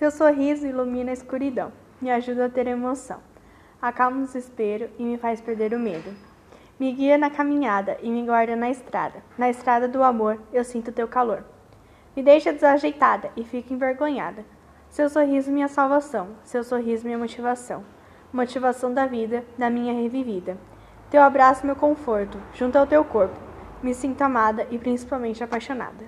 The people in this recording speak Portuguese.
Teu sorriso ilumina a escuridão, me ajuda a ter emoção. Acalma o desespero e me faz perder o medo. Me guia na caminhada e me guarda na estrada. Na estrada do amor eu sinto teu calor. Me deixa desajeitada e fico envergonhada. Seu sorriso minha salvação, seu sorriso minha motivação. Motivação da vida, da minha revivida. Teu abraço meu conforto, junto ao teu corpo. Me sinto amada e principalmente apaixonada.